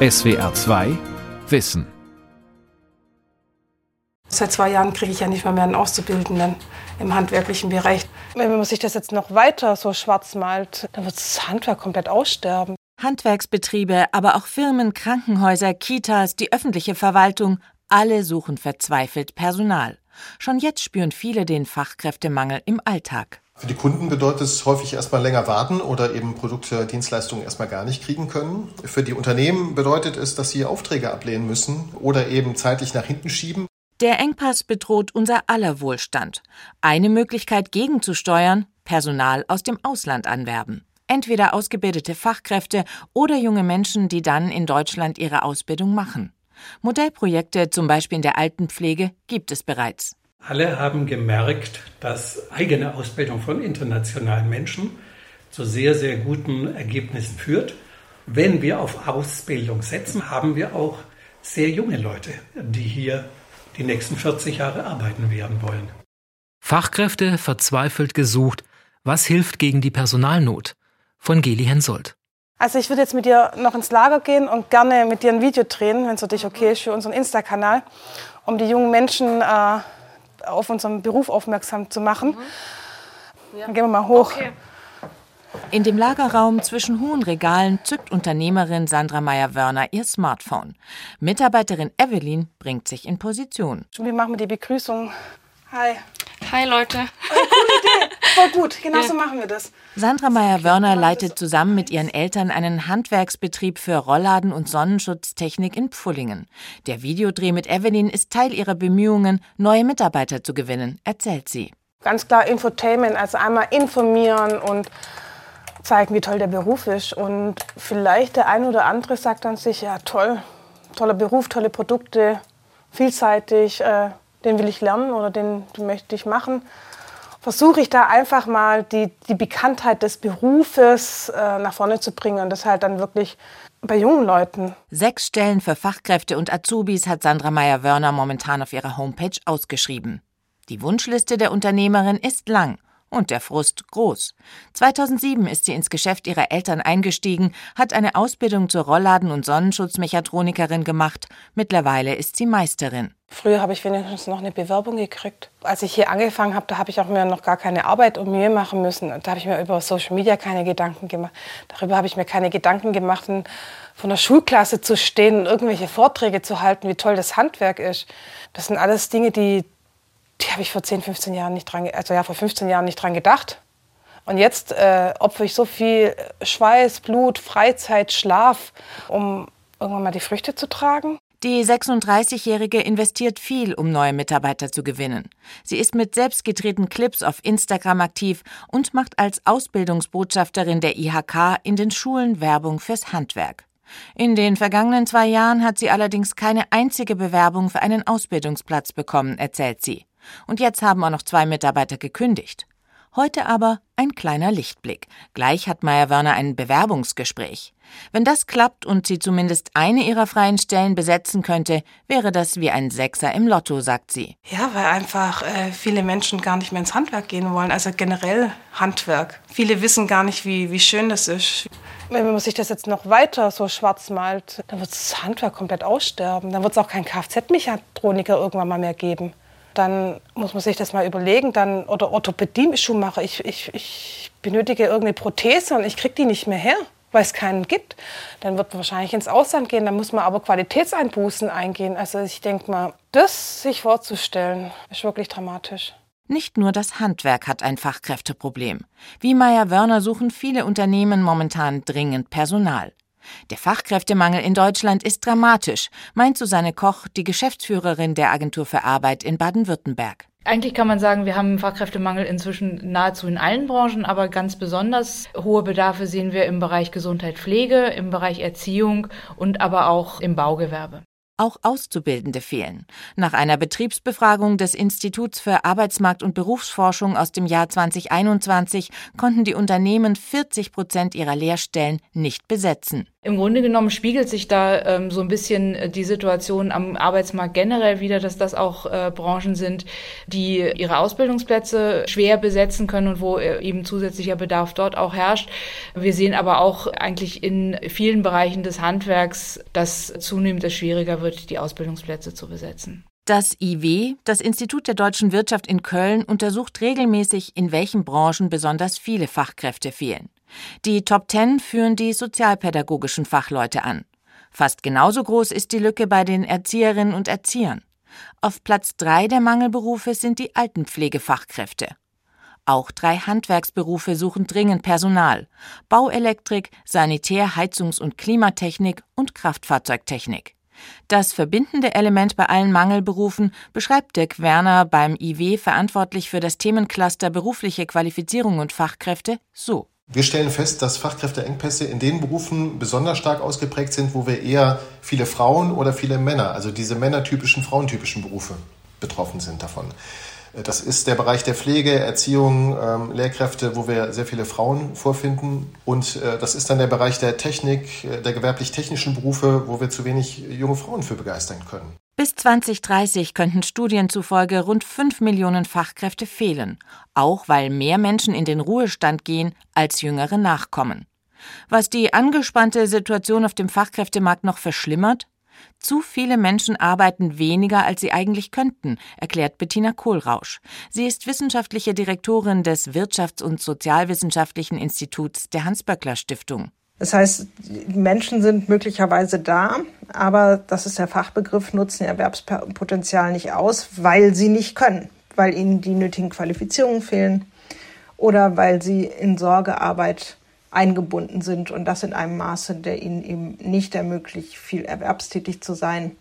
SWR 2 Wissen. Seit zwei Jahren kriege ich ja nicht mal mehr einen Auszubildenden im handwerklichen Bereich. Wenn man sich das jetzt noch weiter so schwarz malt, dann wird das Handwerk komplett aussterben. Handwerksbetriebe, aber auch Firmen, Krankenhäuser, Kitas, die öffentliche Verwaltung, alle suchen verzweifelt Personal. Schon jetzt spüren viele den Fachkräftemangel im Alltag. Für die Kunden bedeutet es häufig erstmal länger warten oder eben Produkte, Dienstleistungen erstmal gar nicht kriegen können. Für die Unternehmen bedeutet es, dass sie Aufträge ablehnen müssen oder eben zeitlich nach hinten schieben. Der Engpass bedroht unser aller Wohlstand. Eine Möglichkeit gegenzusteuern, Personal aus dem Ausland anwerben. Entweder ausgebildete Fachkräfte oder junge Menschen, die dann in Deutschland ihre Ausbildung machen. Modellprojekte, zum Beispiel in der Altenpflege, gibt es bereits. Alle haben gemerkt, dass eigene Ausbildung von internationalen Menschen zu sehr, sehr guten Ergebnissen führt. Wenn wir auf Ausbildung setzen, haben wir auch sehr junge Leute, die hier die nächsten 40 Jahre arbeiten werden wollen. Fachkräfte verzweifelt gesucht. Was hilft gegen die Personalnot? Von Geli Hensoldt. Also ich würde jetzt mit dir noch ins Lager gehen und gerne mit dir ein Video drehen, wenn es für dich okay ist, für unseren Insta-Kanal, um die jungen Menschen äh, auf unseren Beruf aufmerksam zu machen. Mhm. Ja. Dann gehen wir mal hoch. Okay. In dem Lagerraum zwischen hohen Regalen zückt Unternehmerin Sandra Meyer-Wörner ihr Smartphone. Mitarbeiterin Evelyn bringt sich in Position. Wie machen wir die Begrüßung? Hi. Hi Leute. Oh, coole Idee. Voll gut. Genau so machen wir das. Sandra Meyer-Wörner leitet zusammen mit ihren Eltern einen Handwerksbetrieb für Rollladen und Sonnenschutztechnik in Pfullingen. Der Videodreh mit Evelyn ist Teil ihrer Bemühungen, neue Mitarbeiter zu gewinnen, erzählt sie. Ganz klar Infotainment, also einmal informieren und zeigen, wie toll der Beruf ist. Und vielleicht der eine oder andere sagt dann sich, ja toll, toller Beruf, tolle Produkte, vielseitig, äh, den will ich lernen oder den, den möchte ich machen. Versuche ich da einfach mal die, die Bekanntheit des Berufes äh, nach vorne zu bringen und das halt dann wirklich bei jungen Leuten. Sechs Stellen für Fachkräfte und Azubis hat Sandra Meyer-Wörner momentan auf ihrer Homepage ausgeschrieben. Die Wunschliste der Unternehmerin ist lang und der Frust groß. 2007 ist sie ins Geschäft ihrer Eltern eingestiegen, hat eine Ausbildung zur Rollladen- und Sonnenschutzmechatronikerin gemacht. Mittlerweile ist sie Meisterin. Früher habe ich wenigstens noch eine Bewerbung gekriegt. Als ich hier angefangen habe, da habe ich auch mir noch gar keine Arbeit und Mühe machen müssen. Da habe ich mir über Social Media keine Gedanken gemacht. Darüber habe ich mir keine Gedanken gemacht, von der Schulklasse zu stehen und irgendwelche Vorträge zu halten, wie toll das Handwerk ist. Das sind alles Dinge, die die habe ich vor 10, 15 Jahren nicht dran, also ja, vor 15 Jahren nicht dran gedacht. Und jetzt äh, opfere ich so viel Schweiß, Blut, Freizeit, Schlaf, um irgendwann mal die Früchte zu tragen. Die 36-Jährige investiert viel, um neue Mitarbeiter zu gewinnen. Sie ist mit selbstgedrehten Clips auf Instagram aktiv und macht als Ausbildungsbotschafterin der IHK in den Schulen Werbung fürs Handwerk. In den vergangenen zwei Jahren hat sie allerdings keine einzige Bewerbung für einen Ausbildungsplatz bekommen, erzählt sie. Und jetzt haben auch noch zwei Mitarbeiter gekündigt. Heute aber ein kleiner Lichtblick. Gleich hat Meyer-Wörner ein Bewerbungsgespräch. Wenn das klappt und sie zumindest eine ihrer freien Stellen besetzen könnte, wäre das wie ein Sechser im Lotto, sagt sie. Ja, weil einfach äh, viele Menschen gar nicht mehr ins Handwerk gehen wollen, also generell Handwerk. Viele wissen gar nicht, wie, wie schön das ist. Wenn man sich das jetzt noch weiter so schwarz malt, dann wird das Handwerk komplett aussterben. Dann wird es auch keinen Kfz-Mechatroniker irgendwann mal mehr geben dann muss man sich das mal überlegen. Dann, oder Orthopädie-Schuhmacher, ich, ich, ich benötige irgendeine Prothese und ich kriege die nicht mehr her, weil es keinen gibt. Dann wird man wahrscheinlich ins Ausland gehen, dann muss man aber Qualitätseinbußen eingehen. Also ich denke mal, das sich vorzustellen, ist wirklich dramatisch. Nicht nur das Handwerk hat ein Fachkräfteproblem. Wie Meyer Wörner suchen viele Unternehmen momentan dringend Personal. Der Fachkräftemangel in Deutschland ist dramatisch, meint Susanne Koch, die Geschäftsführerin der Agentur für Arbeit in Baden-Württemberg. Eigentlich kann man sagen, wir haben Fachkräftemangel inzwischen nahezu in allen Branchen, aber ganz besonders hohe Bedarfe sehen wir im Bereich Gesundheit, Pflege, im Bereich Erziehung und aber auch im Baugewerbe. Auch Auszubildende fehlen. Nach einer Betriebsbefragung des Instituts für Arbeitsmarkt- und Berufsforschung aus dem Jahr 2021 konnten die Unternehmen 40 Prozent ihrer Lehrstellen nicht besetzen. Im Grunde genommen spiegelt sich da ähm, so ein bisschen äh, die Situation am Arbeitsmarkt generell wieder, dass das auch äh, Branchen sind, die ihre Ausbildungsplätze schwer besetzen können und wo äh, eben zusätzlicher Bedarf dort auch herrscht. Wir sehen aber auch eigentlich in vielen Bereichen des Handwerks, dass zunehmend es schwieriger wird, die Ausbildungsplätze zu besetzen. Das IW, das Institut der deutschen Wirtschaft in Köln, untersucht regelmäßig, in welchen Branchen besonders viele Fachkräfte fehlen. Die Top Ten führen die sozialpädagogischen Fachleute an. Fast genauso groß ist die Lücke bei den Erzieherinnen und Erziehern. Auf Platz drei der Mangelberufe sind die Altenpflegefachkräfte. Auch drei Handwerksberufe suchen dringend Personal: Bauelektrik, Sanitär-, Heizungs- und Klimatechnik und Kraftfahrzeugtechnik. Das verbindende Element bei allen Mangelberufen beschreibt Dirk Werner beim IW verantwortlich für das Themencluster berufliche Qualifizierung und Fachkräfte so. Wir stellen fest, dass Fachkräfteengpässe in den Berufen besonders stark ausgeprägt sind, wo wir eher viele Frauen oder viele Männer, also diese männertypischen, frauentypischen Berufe betroffen sind davon. Das ist der Bereich der Pflege, Erziehung, ähm, Lehrkräfte, wo wir sehr viele Frauen vorfinden. Und äh, das ist dann der Bereich der Technik, äh, der gewerblich-technischen Berufe, wo wir zu wenig junge Frauen für begeistern können. Bis 2030 könnten Studien zufolge rund 5 Millionen Fachkräfte fehlen, auch weil mehr Menschen in den Ruhestand gehen, als Jüngere nachkommen. Was die angespannte Situation auf dem Fachkräftemarkt noch verschlimmert? Zu viele Menschen arbeiten weniger, als sie eigentlich könnten, erklärt Bettina Kohlrausch. Sie ist wissenschaftliche Direktorin des Wirtschafts- und Sozialwissenschaftlichen Instituts der Hans-Böckler-Stiftung. Das heißt, Menschen sind möglicherweise da, aber das ist der Fachbegriff, nutzen ihr Erwerbspotenzial nicht aus, weil sie nicht können, weil ihnen die nötigen Qualifizierungen fehlen oder weil sie in Sorgearbeit eingebunden sind und das in einem Maße, der ihnen eben nicht ermöglicht, viel erwerbstätig zu sein.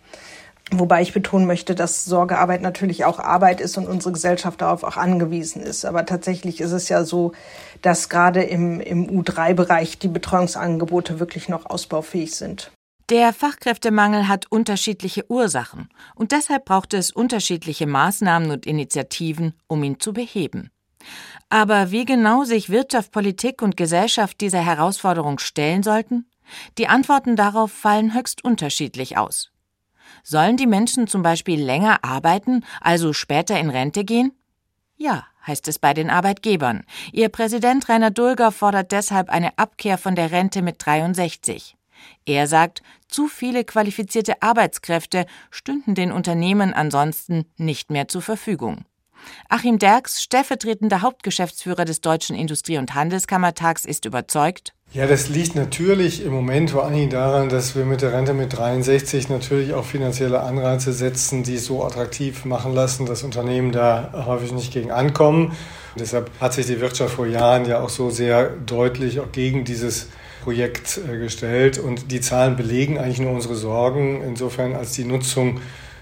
Wobei ich betonen möchte, dass Sorgearbeit natürlich auch Arbeit ist und unsere Gesellschaft darauf auch angewiesen ist. Aber tatsächlich ist es ja so, dass gerade im, im U3-Bereich die Betreuungsangebote wirklich noch ausbaufähig sind. Der Fachkräftemangel hat unterschiedliche Ursachen und deshalb braucht es unterschiedliche Maßnahmen und Initiativen, um ihn zu beheben. Aber wie genau sich Wirtschaft, Politik und Gesellschaft dieser Herausforderung stellen sollten? Die Antworten darauf fallen höchst unterschiedlich aus. Sollen die Menschen zum Beispiel länger arbeiten, also später in Rente gehen? Ja, heißt es bei den Arbeitgebern. Ihr Präsident Rainer Dulger fordert deshalb eine Abkehr von der Rente mit 63. Er sagt, zu viele qualifizierte Arbeitskräfte stünden den Unternehmen ansonsten nicht mehr zur Verfügung. Achim Derks, stellvertretender Hauptgeschäftsführer des Deutschen Industrie- und Handelskammertags, ist überzeugt. Ja, das liegt natürlich im Moment vor Dingen daran, dass wir mit der Rente mit 63 natürlich auch finanzielle Anreize setzen, die es so attraktiv machen lassen, dass Unternehmen da häufig nicht gegen ankommen. Und deshalb hat sich die Wirtschaft vor Jahren ja auch so sehr deutlich auch gegen dieses Projekt äh, gestellt. Und die Zahlen belegen eigentlich nur unsere Sorgen, insofern als die Nutzung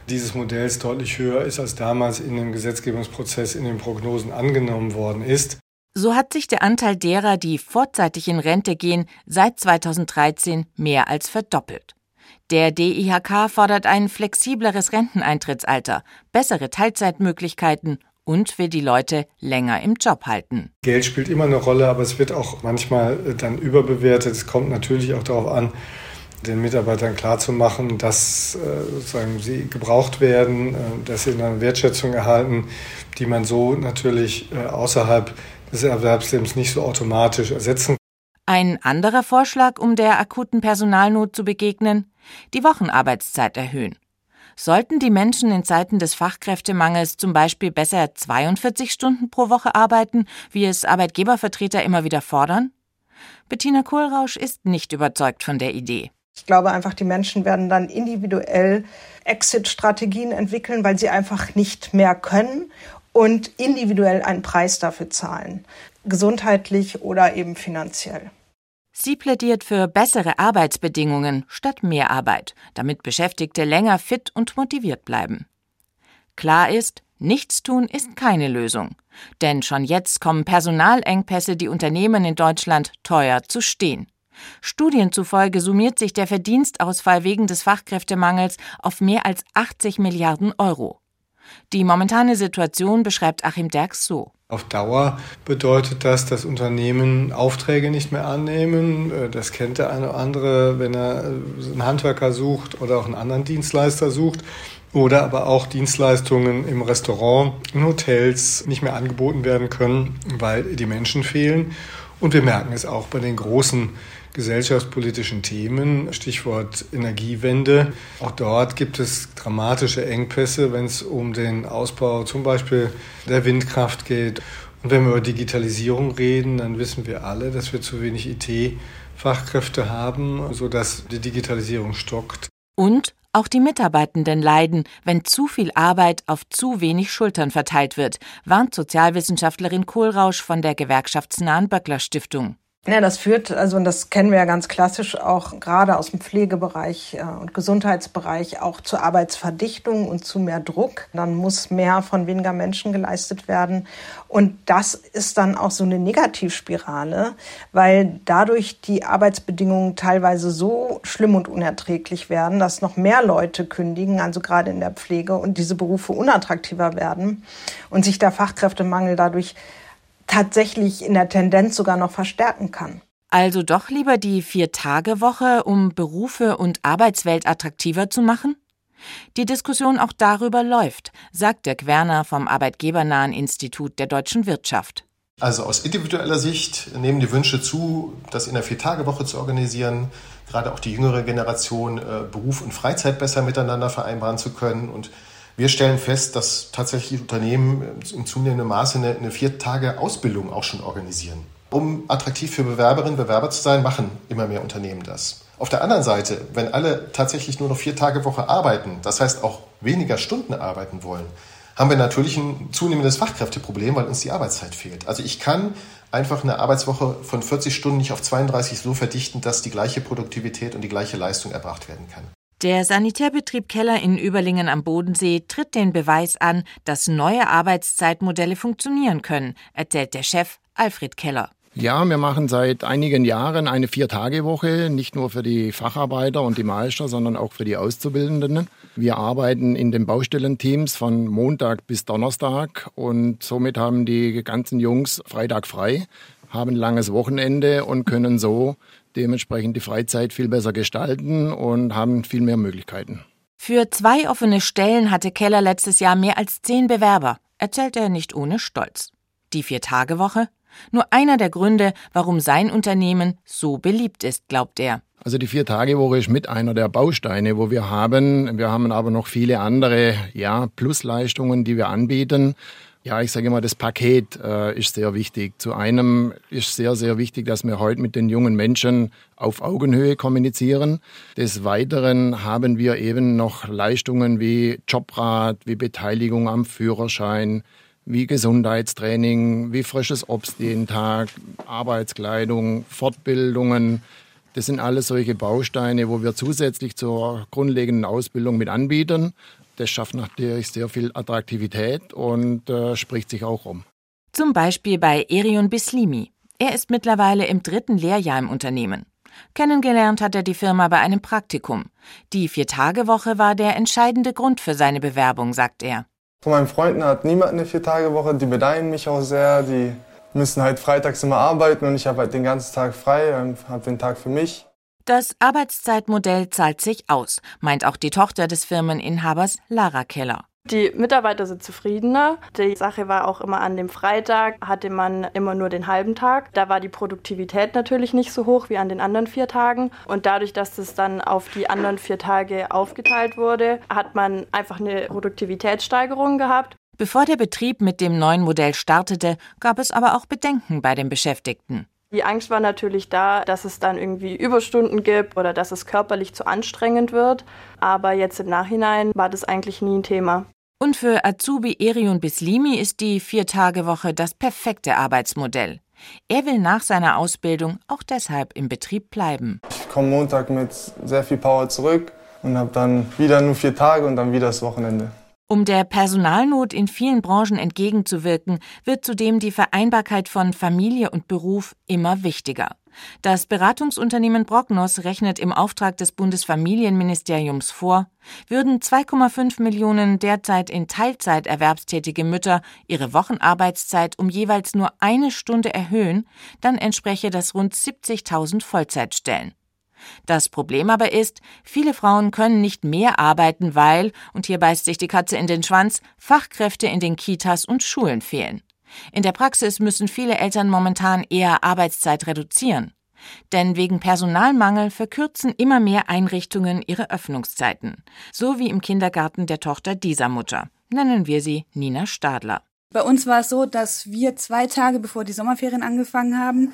dieses Modells deutlich höher ist, als damals in dem Gesetzgebungsprozess in den Prognosen angenommen worden ist. So hat sich der Anteil derer, die vorzeitig in Rente gehen, seit 2013 mehr als verdoppelt. Der DIHK fordert ein flexibleres Renteneintrittsalter, bessere Teilzeitmöglichkeiten und will die Leute länger im Job halten. Geld spielt immer eine Rolle, aber es wird auch manchmal dann überbewertet. Es kommt natürlich auch darauf an, den Mitarbeitern klarzumachen, dass äh, sozusagen sie gebraucht werden, äh, dass sie eine Wertschätzung erhalten, die man so natürlich äh, außerhalb des Erwerbslebens nicht so automatisch ersetzen. Ein anderer Vorschlag, um der akuten Personalnot zu begegnen, die Wochenarbeitszeit erhöhen. Sollten die Menschen in Zeiten des Fachkräftemangels zum Beispiel besser 42 Stunden pro Woche arbeiten, wie es Arbeitgebervertreter immer wieder fordern? Bettina Kohlrausch ist nicht überzeugt von der Idee. Ich glaube einfach, die Menschen werden dann individuell Exit-Strategien entwickeln, weil sie einfach nicht mehr können und individuell einen Preis dafür zahlen, gesundheitlich oder eben finanziell. Sie plädiert für bessere Arbeitsbedingungen statt mehr Arbeit, damit Beschäftigte länger fit und motiviert bleiben. Klar ist, Nichtstun ist keine Lösung, denn schon jetzt kommen Personalengpässe die Unternehmen in Deutschland teuer zu stehen. Studien zufolge summiert sich der Verdienstausfall wegen des Fachkräftemangels auf mehr als 80 Milliarden Euro. Die momentane Situation beschreibt Achim Derks so. Auf Dauer bedeutet das, dass Unternehmen Aufträge nicht mehr annehmen. Das kennt der eine oder andere, wenn er äh, einen Handwerker sucht oder auch einen anderen Dienstleister sucht. Oder aber auch Dienstleistungen im Restaurant, in Hotels nicht mehr angeboten werden können, weil die Menschen fehlen. Und wir merken es auch bei den großen gesellschaftspolitischen Themen, Stichwort Energiewende. Auch dort gibt es dramatische Engpässe, wenn es um den Ausbau zum Beispiel der Windkraft geht. Und wenn wir über Digitalisierung reden, dann wissen wir alle, dass wir zu wenig IT-Fachkräfte haben, sodass die Digitalisierung stockt. Und auch die Mitarbeitenden leiden, wenn zu viel Arbeit auf zu wenig Schultern verteilt wird, warnt Sozialwissenschaftlerin Kohlrausch von der gewerkschaftsnahen Böckler Stiftung. Ja, das führt, also und das kennen wir ja ganz klassisch auch gerade aus dem Pflegebereich äh, und Gesundheitsbereich auch zur Arbeitsverdichtung und zu mehr Druck. Dann muss mehr von weniger Menschen geleistet werden. Und das ist dann auch so eine Negativspirale, weil dadurch die Arbeitsbedingungen teilweise so schlimm und unerträglich werden, dass noch mehr Leute kündigen, also gerade in der Pflege und diese Berufe unattraktiver werden und sich der Fachkräftemangel dadurch tatsächlich in der Tendenz sogar noch verstärken kann. Also doch lieber die Vier-Tage-Woche, um Berufe und Arbeitswelt attraktiver zu machen? Die Diskussion auch darüber läuft, sagt Dirk Werner vom Arbeitgebernahen Institut der deutschen Wirtschaft. Also aus individueller Sicht nehmen die Wünsche zu, das in der Vier-Tage-Woche zu organisieren, gerade auch die jüngere Generation äh, Beruf und Freizeit besser miteinander vereinbaren zu können und wir stellen fest, dass tatsächlich Unternehmen im zunehmenden Maße eine, eine vier Tage Ausbildung auch schon organisieren. Um attraktiv für Bewerberinnen und Bewerber zu sein, machen immer mehr Unternehmen das. Auf der anderen Seite, wenn alle tatsächlich nur noch vier Tage Woche arbeiten, das heißt auch weniger Stunden arbeiten wollen, haben wir natürlich ein zunehmendes Fachkräfteproblem, weil uns die Arbeitszeit fehlt. Also ich kann einfach eine Arbeitswoche von 40 Stunden nicht auf 32 so verdichten, dass die gleiche Produktivität und die gleiche Leistung erbracht werden kann. Der Sanitärbetrieb Keller in Überlingen am Bodensee tritt den Beweis an, dass neue Arbeitszeitmodelle funktionieren können, erzählt der Chef Alfred Keller. Ja, wir machen seit einigen Jahren eine Vier-Tage-Woche, nicht nur für die Facharbeiter und die Meister, sondern auch für die Auszubildenden. Wir arbeiten in den Baustellenteams von Montag bis Donnerstag und somit haben die ganzen Jungs Freitag frei, haben ein langes Wochenende und können so dementsprechend die Freizeit viel besser gestalten und haben viel mehr Möglichkeiten. Für zwei offene Stellen hatte Keller letztes Jahr mehr als zehn Bewerber, erzählt er nicht ohne Stolz. Die Vier-Tage-Woche? Nur einer der Gründe, warum sein Unternehmen so beliebt ist, glaubt er. Also die Vier-Tage-Woche ist mit einer der Bausteine, wo wir haben. Wir haben aber noch viele andere ja, Plusleistungen, die wir anbieten. Ja, ich sage immer, das Paket äh, ist sehr wichtig. Zu einem ist sehr, sehr wichtig, dass wir heute mit den jungen Menschen auf Augenhöhe kommunizieren. Des Weiteren haben wir eben noch Leistungen wie Jobrat, wie Beteiligung am Führerschein, wie Gesundheitstraining, wie frisches Obst jeden Tag, Arbeitskleidung, Fortbildungen. Das sind alles solche Bausteine, wo wir zusätzlich zur grundlegenden Ausbildung mit anbieten. Das schafft natürlich sehr viel Attraktivität und äh, spricht sich auch um. Zum Beispiel bei Erion Bislimi. Er ist mittlerweile im dritten Lehrjahr im Unternehmen. Kennengelernt hat er die Firma bei einem Praktikum. Die Vier-Tage-Woche war der entscheidende Grund für seine Bewerbung, sagt er. Von meinen Freunden hat niemand eine Vier-Tage-Woche. Die bedeinen mich auch sehr. Die müssen halt freitags immer arbeiten und ich habe halt den ganzen Tag frei und habe den Tag für mich. Das Arbeitszeitmodell zahlt sich aus, meint auch die Tochter des Firmeninhabers Lara Keller. Die Mitarbeiter sind zufriedener. Die Sache war auch immer an dem Freitag, hatte man immer nur den halben Tag. Da war die Produktivität natürlich nicht so hoch wie an den anderen vier Tagen. Und dadurch, dass das dann auf die anderen vier Tage aufgeteilt wurde, hat man einfach eine Produktivitätssteigerung gehabt. Bevor der Betrieb mit dem neuen Modell startete, gab es aber auch Bedenken bei den Beschäftigten. Die Angst war natürlich da, dass es dann irgendwie Überstunden gibt oder dass es körperlich zu anstrengend wird. Aber jetzt im Nachhinein war das eigentlich nie ein Thema. Und für Azubi Erion Bislimi ist die Vier-Tage-Woche das perfekte Arbeitsmodell. Er will nach seiner Ausbildung auch deshalb im Betrieb bleiben. Ich komme Montag mit sehr viel Power zurück und habe dann wieder nur vier Tage und dann wieder das Wochenende. Um der Personalnot in vielen Branchen entgegenzuwirken, wird zudem die Vereinbarkeit von Familie und Beruf immer wichtiger. Das Beratungsunternehmen Prognos rechnet im Auftrag des Bundesfamilienministeriums vor, würden 2,5 Millionen derzeit in Teilzeit erwerbstätige Mütter ihre Wochenarbeitszeit um jeweils nur eine Stunde erhöhen, dann entspreche das rund 70.000 Vollzeitstellen. Das Problem aber ist, viele Frauen können nicht mehr arbeiten, weil, und hier beißt sich die Katze in den Schwanz, Fachkräfte in den Kitas und Schulen fehlen. In der Praxis müssen viele Eltern momentan eher Arbeitszeit reduzieren. Denn wegen Personalmangel verkürzen immer mehr Einrichtungen ihre Öffnungszeiten. So wie im Kindergarten der Tochter dieser Mutter. Nennen wir sie Nina Stadler. Bei uns war es so, dass wir zwei Tage bevor die Sommerferien angefangen haben,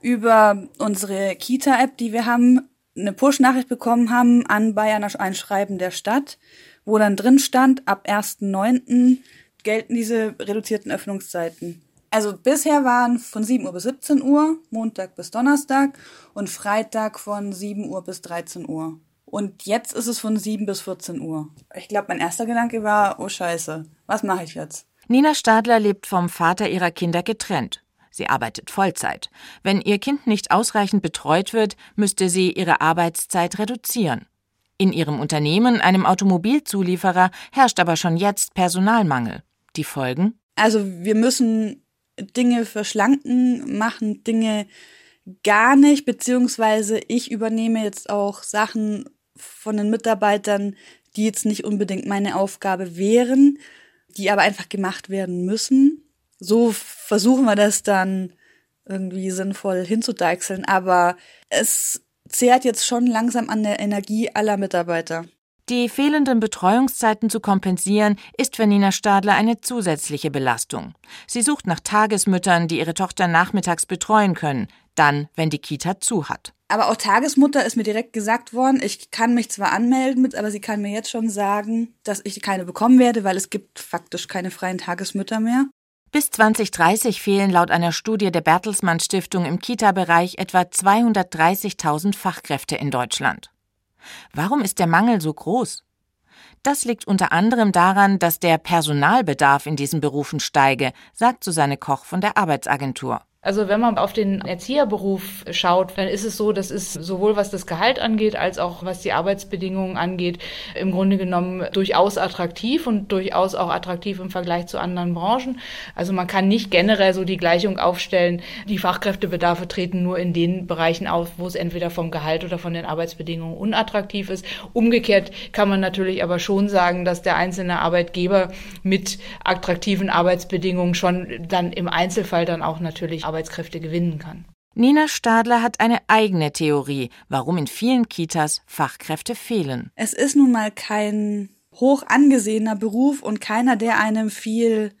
über unsere Kita-App, die wir haben, eine Push-Nachricht bekommen haben an Bayern ein Schreiben der Stadt, wo dann drin stand, ab 1.9 gelten diese reduzierten Öffnungszeiten. Also bisher waren von 7 Uhr bis 17 Uhr, Montag bis Donnerstag und Freitag von 7 Uhr bis 13 Uhr. Und jetzt ist es von 7 bis 14 Uhr. Ich glaube, mein erster Gedanke war, oh scheiße, was mache ich jetzt? Nina Stadler lebt vom Vater ihrer Kinder getrennt. Sie arbeitet Vollzeit. Wenn ihr Kind nicht ausreichend betreut wird, müsste sie ihre Arbeitszeit reduzieren. In ihrem Unternehmen, einem Automobilzulieferer, herrscht aber schon jetzt Personalmangel. Die Folgen? Also wir müssen Dinge verschlanken, machen Dinge gar nicht, beziehungsweise ich übernehme jetzt auch Sachen von den Mitarbeitern, die jetzt nicht unbedingt meine Aufgabe wären, die aber einfach gemacht werden müssen. So versuchen wir das dann irgendwie sinnvoll hinzudeichseln, aber es zehrt jetzt schon langsam an der Energie aller Mitarbeiter. Die fehlenden Betreuungszeiten zu kompensieren, ist für Nina Stadler eine zusätzliche Belastung. Sie sucht nach Tagesmüttern, die ihre Tochter nachmittags betreuen können, dann, wenn die Kita zu hat. Aber auch Tagesmutter ist mir direkt gesagt worden, ich kann mich zwar anmelden mit, aber sie kann mir jetzt schon sagen, dass ich keine bekommen werde, weil es gibt faktisch keine freien Tagesmütter mehr. Bis 2030 fehlen laut einer Studie der Bertelsmann Stiftung im Kita-Bereich etwa 230.000 Fachkräfte in Deutschland. Warum ist der Mangel so groß? Das liegt unter anderem daran, dass der Personalbedarf in diesen Berufen steige, sagt Susanne Koch von der Arbeitsagentur. Also wenn man auf den Erzieherberuf schaut, dann ist es so, dass es sowohl was das Gehalt angeht, als auch was die Arbeitsbedingungen angeht, im Grunde genommen durchaus attraktiv und durchaus auch attraktiv im Vergleich zu anderen Branchen. Also man kann nicht generell so die Gleichung aufstellen, die Fachkräftebedarfe treten nur in den Bereichen auf, wo es entweder vom Gehalt oder von den Arbeitsbedingungen unattraktiv ist. Umgekehrt kann man natürlich aber schon sagen, dass der einzelne Arbeitgeber mit attraktiven Arbeitsbedingungen schon dann im Einzelfall dann auch natürlich Arbeitskräfte gewinnen kann. Nina Stadler hat eine eigene Theorie, warum in vielen Kitas Fachkräfte fehlen. Es ist nun mal kein hoch angesehener Beruf und keiner, der einem viel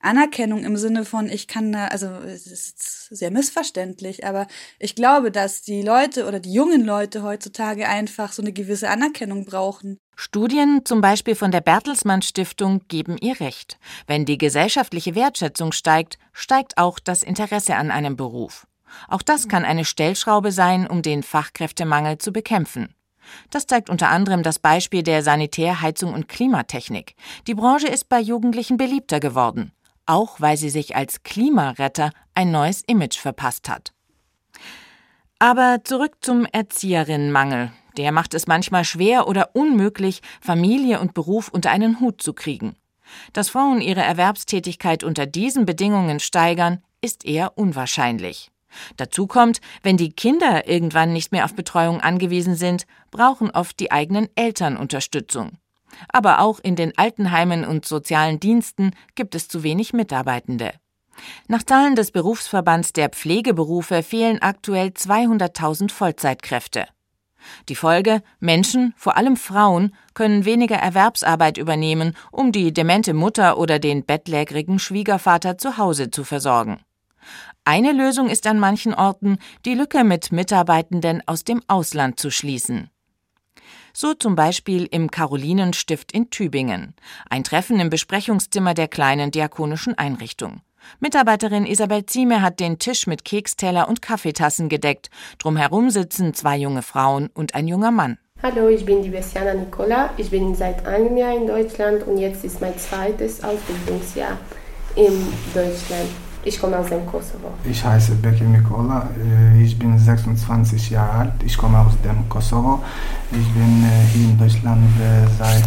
Anerkennung im Sinne von, ich kann da, also es ist sehr missverständlich, aber ich glaube, dass die Leute oder die jungen Leute heutzutage einfach so eine gewisse Anerkennung brauchen. Studien, zum Beispiel von der Bertelsmann Stiftung, geben ihr recht. Wenn die gesellschaftliche Wertschätzung steigt, steigt auch das Interesse an einem Beruf. Auch das kann eine Stellschraube sein, um den Fachkräftemangel zu bekämpfen. Das zeigt unter anderem das Beispiel der Sanitär-, Heizung und Klimatechnik. Die Branche ist bei Jugendlichen beliebter geworden auch weil sie sich als Klimaretter ein neues Image verpasst hat. Aber zurück zum Erzieherinnenmangel. Der macht es manchmal schwer oder unmöglich, Familie und Beruf unter einen Hut zu kriegen. Dass Frauen ihre Erwerbstätigkeit unter diesen Bedingungen steigern, ist eher unwahrscheinlich. Dazu kommt, wenn die Kinder irgendwann nicht mehr auf Betreuung angewiesen sind, brauchen oft die eigenen Eltern Unterstützung. Aber auch in den Altenheimen und sozialen Diensten gibt es zu wenig Mitarbeitende. Nach Zahlen des Berufsverbands der Pflegeberufe fehlen aktuell 200.000 Vollzeitkräfte. Die Folge, Menschen, vor allem Frauen, können weniger Erwerbsarbeit übernehmen, um die demente Mutter oder den bettlägerigen Schwiegervater zu Hause zu versorgen. Eine Lösung ist an manchen Orten, die Lücke mit Mitarbeitenden aus dem Ausland zu schließen. So zum Beispiel im Karolinenstift in Tübingen. Ein Treffen im Besprechungszimmer der kleinen diakonischen Einrichtung. Mitarbeiterin Isabel Zieme hat den Tisch mit Keksteller und Kaffeetassen gedeckt. Drumherum sitzen zwei junge Frauen und ein junger Mann. Hallo, ich bin die Bessiana Nicola. Ich bin seit einem Jahr in Deutschland und jetzt ist mein zweites Ausbildungsjahr in Deutschland. Ich komme aus dem Kosovo. Ich heiße Bekir Nikola, äh, ich bin 26 Jahre alt, ich komme aus dem Kosovo. Ich bin äh, hier in Deutschland äh, seit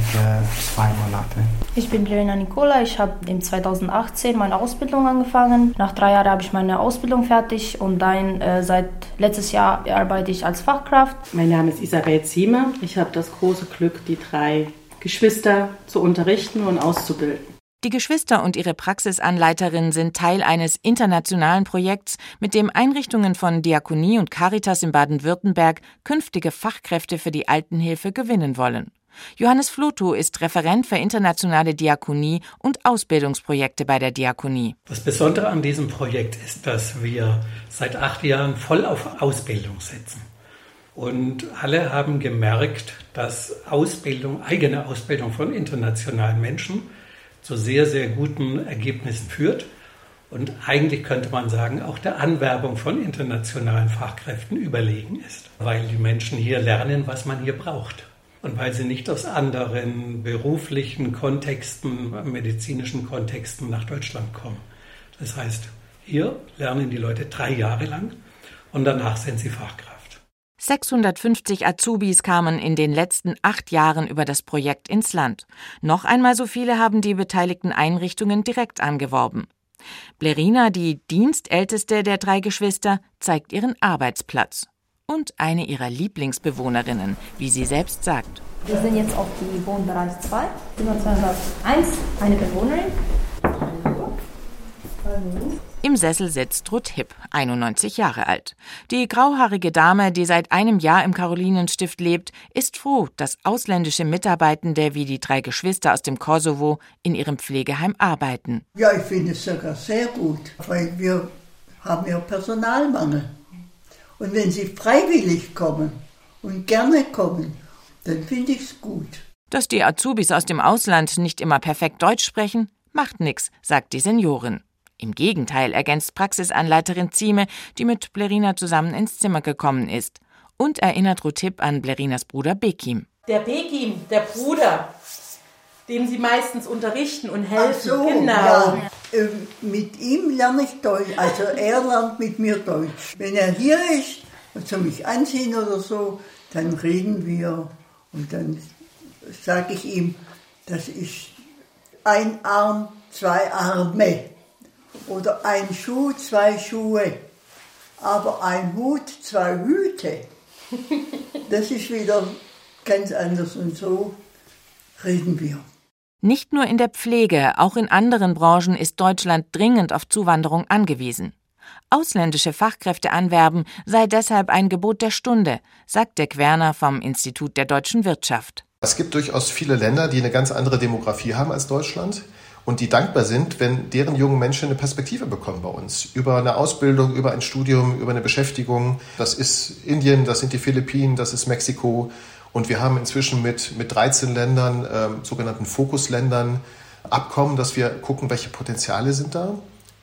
zwei Monaten. Ich bin Lena Nikola, ich habe im 2018 meine Ausbildung angefangen. Nach drei Jahren habe ich meine Ausbildung fertig und dann seit letztes Jahr arbeite ich als Fachkraft. Mein Name ist Isabel Ziemer. Ich habe das große Glück, die drei Geschwister zu unterrichten und auszubilden. Die Geschwister und ihre Praxisanleiterin sind Teil eines internationalen Projekts, mit dem Einrichtungen von Diakonie und Caritas in Baden-Württemberg künftige Fachkräfte für die Altenhilfe gewinnen wollen. Johannes Flotow ist Referent für internationale Diakonie und Ausbildungsprojekte bei der Diakonie. Das Besondere an diesem Projekt ist, dass wir seit acht Jahren voll auf Ausbildung setzen. Und alle haben gemerkt, dass Ausbildung, eigene Ausbildung von internationalen Menschen zu sehr, sehr guten Ergebnissen führt und eigentlich könnte man sagen, auch der Anwerbung von internationalen Fachkräften überlegen ist, weil die Menschen hier lernen, was man hier braucht und weil sie nicht aus anderen beruflichen Kontexten, medizinischen Kontexten nach Deutschland kommen. Das heißt, hier lernen die Leute drei Jahre lang und danach sind sie Fachkräfte. 650 Azubis kamen in den letzten acht Jahren über das Projekt ins Land. Noch einmal so viele haben die beteiligten Einrichtungen direkt angeworben. Blerina, die dienstälteste der drei Geschwister, zeigt ihren Arbeitsplatz. Und eine ihrer Lieblingsbewohnerinnen, wie sie selbst sagt. Wir sind jetzt auf die Wohnbereich 2, Zimmer 201, eine Bewohnerin. Hallo. Hallo. Im Sessel sitzt Ruth Hipp, 91 Jahre alt. Die grauhaarige Dame, die seit einem Jahr im Karolinenstift lebt, ist froh, dass ausländische Mitarbeitende wie die drei Geschwister aus dem Kosovo in ihrem Pflegeheim arbeiten. Ja, ich finde es sogar sehr gut, weil wir haben ja Personalmangel. Und wenn sie freiwillig kommen und gerne kommen, dann finde ich es gut. Dass die Azubis aus dem Ausland nicht immer perfekt Deutsch sprechen, macht nichts, sagt die Seniorin. Im Gegenteil, ergänzt Praxisanleiterin Zieme, die mit Blerina zusammen ins Zimmer gekommen ist. Und erinnert Rutip an Blerinas Bruder Bekim. Der Bekim, der Bruder, dem Sie meistens unterrichten und helfen. Ach so, genau. Ja. Äh, mit ihm lerne ich Deutsch. Also er lernt mit mir Deutsch. Wenn er hier ist und soll mich anziehen oder so, dann reden wir und dann sage ich ihm, das ist ein Arm, zwei Arme. Oder ein Schuh, zwei Schuhe. Aber ein Hut, zwei Hüte. Das ist wieder ganz anders und so reden wir. Nicht nur in der Pflege, auch in anderen Branchen ist Deutschland dringend auf Zuwanderung angewiesen. Ausländische Fachkräfte anwerben sei deshalb ein Gebot der Stunde, sagt der Querner vom Institut der deutschen Wirtschaft. Es gibt durchaus viele Länder, die eine ganz andere Demografie haben als Deutschland und die dankbar sind, wenn deren jungen Menschen eine Perspektive bekommen bei uns. Über eine Ausbildung, über ein Studium, über eine Beschäftigung. Das ist Indien, das sind die Philippinen, das ist Mexiko. Und wir haben inzwischen mit, mit 13 Ländern, äh, sogenannten Fokusländern, Abkommen, dass wir gucken, welche Potenziale sind da,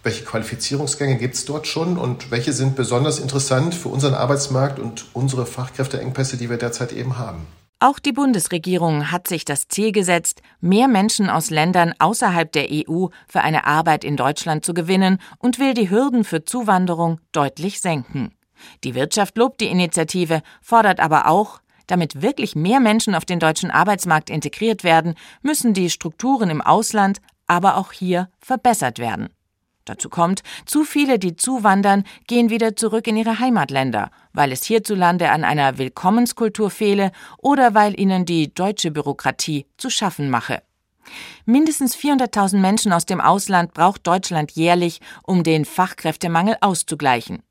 welche Qualifizierungsgänge gibt es dort schon und welche sind besonders interessant für unseren Arbeitsmarkt und unsere Fachkräfteengpässe, die wir derzeit eben haben. Auch die Bundesregierung hat sich das Ziel gesetzt, mehr Menschen aus Ländern außerhalb der EU für eine Arbeit in Deutschland zu gewinnen und will die Hürden für Zuwanderung deutlich senken. Die Wirtschaft lobt die Initiative, fordert aber auch, damit wirklich mehr Menschen auf den deutschen Arbeitsmarkt integriert werden, müssen die Strukturen im Ausland, aber auch hier verbessert werden. Dazu kommt, zu viele, die zuwandern, gehen wieder zurück in ihre Heimatländer, weil es hierzulande an einer Willkommenskultur fehle oder weil ihnen die deutsche Bürokratie zu schaffen mache. Mindestens 400.000 Menschen aus dem Ausland braucht Deutschland jährlich, um den Fachkräftemangel auszugleichen.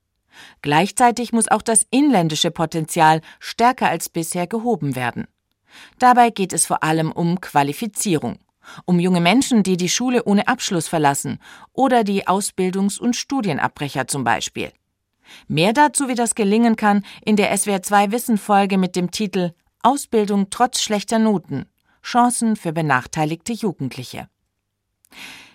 Gleichzeitig muss auch das inländische Potenzial stärker als bisher gehoben werden. Dabei geht es vor allem um Qualifizierung um junge Menschen, die die Schule ohne Abschluss verlassen oder die Ausbildungs- und Studienabbrecher zum Beispiel. Mehr dazu, wie das gelingen kann, in der SWR2 Wissen-Folge mit dem Titel Ausbildung trotz schlechter Noten. Chancen für benachteiligte Jugendliche.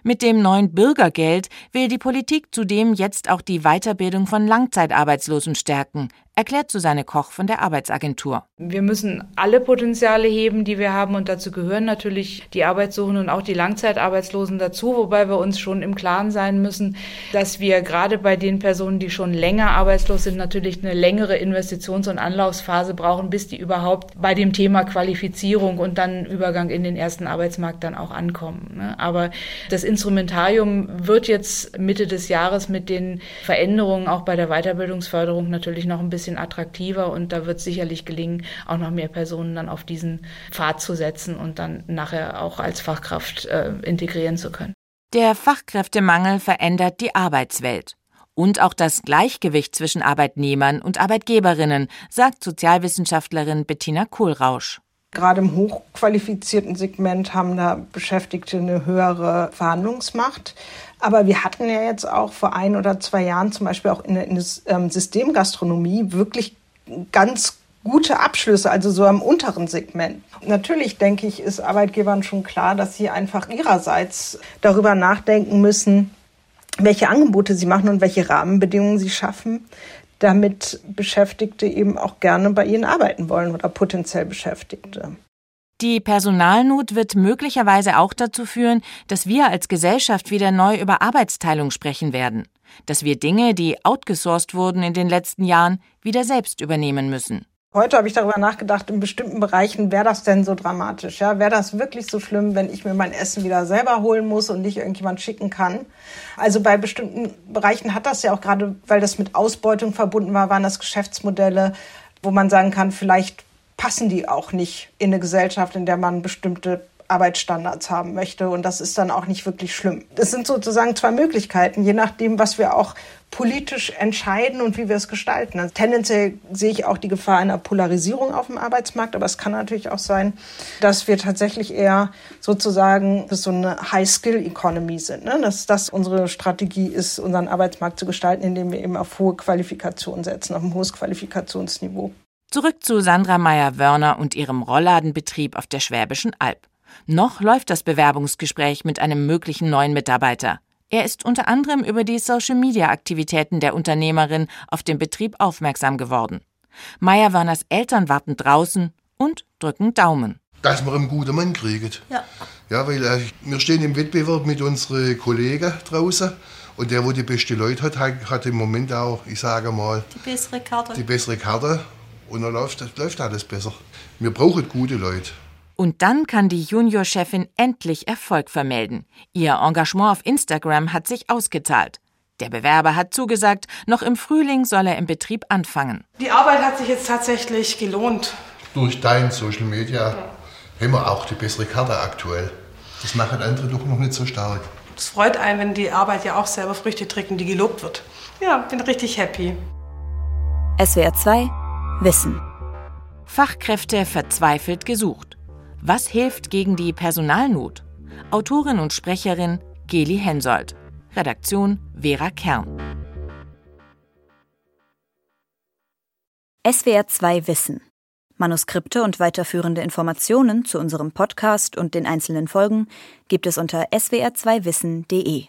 Mit dem neuen Bürgergeld will die Politik zudem jetzt auch die Weiterbildung von Langzeitarbeitslosen stärken, erklärt Susanne Koch von der Arbeitsagentur. Wir müssen alle Potenziale heben, die wir haben und dazu gehören natürlich die Arbeitssuchenden und auch die Langzeitarbeitslosen dazu, wobei wir uns schon im Klaren sein müssen, dass wir gerade bei den Personen, die schon länger arbeitslos sind, natürlich eine längere Investitions- und Anlaufsphase brauchen, bis die überhaupt bei dem Thema Qualifizierung und dann Übergang in den ersten Arbeitsmarkt dann auch ankommen. Ne? Aber das Instrumentarium wird jetzt Mitte des Jahres mit den Veränderungen auch bei der Weiterbildungsförderung natürlich noch ein bisschen attraktiver und da wird es sicherlich gelingen, auch noch mehr Personen dann auf diesen Pfad zu setzen und dann nachher auch als Fachkraft äh, integrieren zu können. Der Fachkräftemangel verändert die Arbeitswelt. Und auch das Gleichgewicht zwischen Arbeitnehmern und Arbeitgeberinnen, sagt Sozialwissenschaftlerin Bettina Kohlrausch. Gerade im hochqualifizierten Segment haben da Beschäftigte eine höhere Verhandlungsmacht. Aber wir hatten ja jetzt auch vor ein oder zwei Jahren zum Beispiel auch in der ähm, Systemgastronomie wirklich ganz gute Abschlüsse, also so am unteren Segment. Natürlich denke ich, ist Arbeitgebern schon klar, dass sie einfach ihrerseits darüber nachdenken müssen, welche Angebote sie machen und welche Rahmenbedingungen sie schaffen, damit Beschäftigte eben auch gerne bei ihnen arbeiten wollen oder potenziell Beschäftigte. Die Personalnot wird möglicherweise auch dazu führen, dass wir als Gesellschaft wieder neu über Arbeitsteilung sprechen werden, dass wir Dinge, die outgesourced wurden in den letzten Jahren, wieder selbst übernehmen müssen. Heute habe ich darüber nachgedacht, in bestimmten Bereichen wäre das denn so dramatisch? Ja? Wäre das wirklich so schlimm, wenn ich mir mein Essen wieder selber holen muss und nicht irgendjemand schicken kann? Also bei bestimmten Bereichen hat das ja auch gerade, weil das mit Ausbeutung verbunden war, waren das Geschäftsmodelle, wo man sagen kann, vielleicht passen die auch nicht in eine Gesellschaft, in der man bestimmte Arbeitsstandards haben möchte. Und das ist dann auch nicht wirklich schlimm. Das sind sozusagen zwei Möglichkeiten, je nachdem, was wir auch politisch entscheiden und wie wir es gestalten. Also tendenziell sehe ich auch die Gefahr einer Polarisierung auf dem Arbeitsmarkt, aber es kann natürlich auch sein, dass wir tatsächlich eher sozusagen so eine High-Skill-Economy sind. Ne? Dass das unsere Strategie ist, unseren Arbeitsmarkt zu gestalten, indem wir eben auf hohe Qualifikationen setzen, auf ein hohes Qualifikationsniveau. Zurück zu Sandra Meyer-Wörner und ihrem Rollladenbetrieb auf der Schwäbischen Alb. Noch läuft das Bewerbungsgespräch mit einem möglichen neuen Mitarbeiter. Er ist unter anderem über die Social-Media-Aktivitäten der Unternehmerin auf den Betrieb aufmerksam geworden. Meier Werners Eltern warten draußen und drücken Daumen. Dass wir einen guten Mann kriegen. Ja. Ja, weil äh, wir stehen im Wettbewerb mit unseren Kollegen draußen. Und der, wo die beste Leute hat, hat im Moment auch, ich sage mal, die bessere Karte. Die bessere Karte. Und dann läuft, läuft alles besser. Wir brauchen gute Leute. Und dann kann die Juniorchefin endlich Erfolg vermelden. Ihr Engagement auf Instagram hat sich ausgezahlt. Der Bewerber hat zugesagt, noch im Frühling soll er im Betrieb anfangen. Die Arbeit hat sich jetzt tatsächlich gelohnt. Durch dein Social Media ja. haben wir auch die bessere Karte aktuell. Das machen andere doch noch nicht so stark. Es freut einen, wenn die Arbeit ja auch selber Früchte trägt und die gelobt wird. Ja, bin richtig happy. SWR 2 Wissen. Fachkräfte verzweifelt gesucht. Was hilft gegen die Personalnot? Autorin und Sprecherin Geli Hensoldt. Redaktion Vera Kern. SWR 2 Wissen. Manuskripte und weiterführende Informationen zu unserem Podcast und den einzelnen Folgen gibt es unter swr2wissen.de.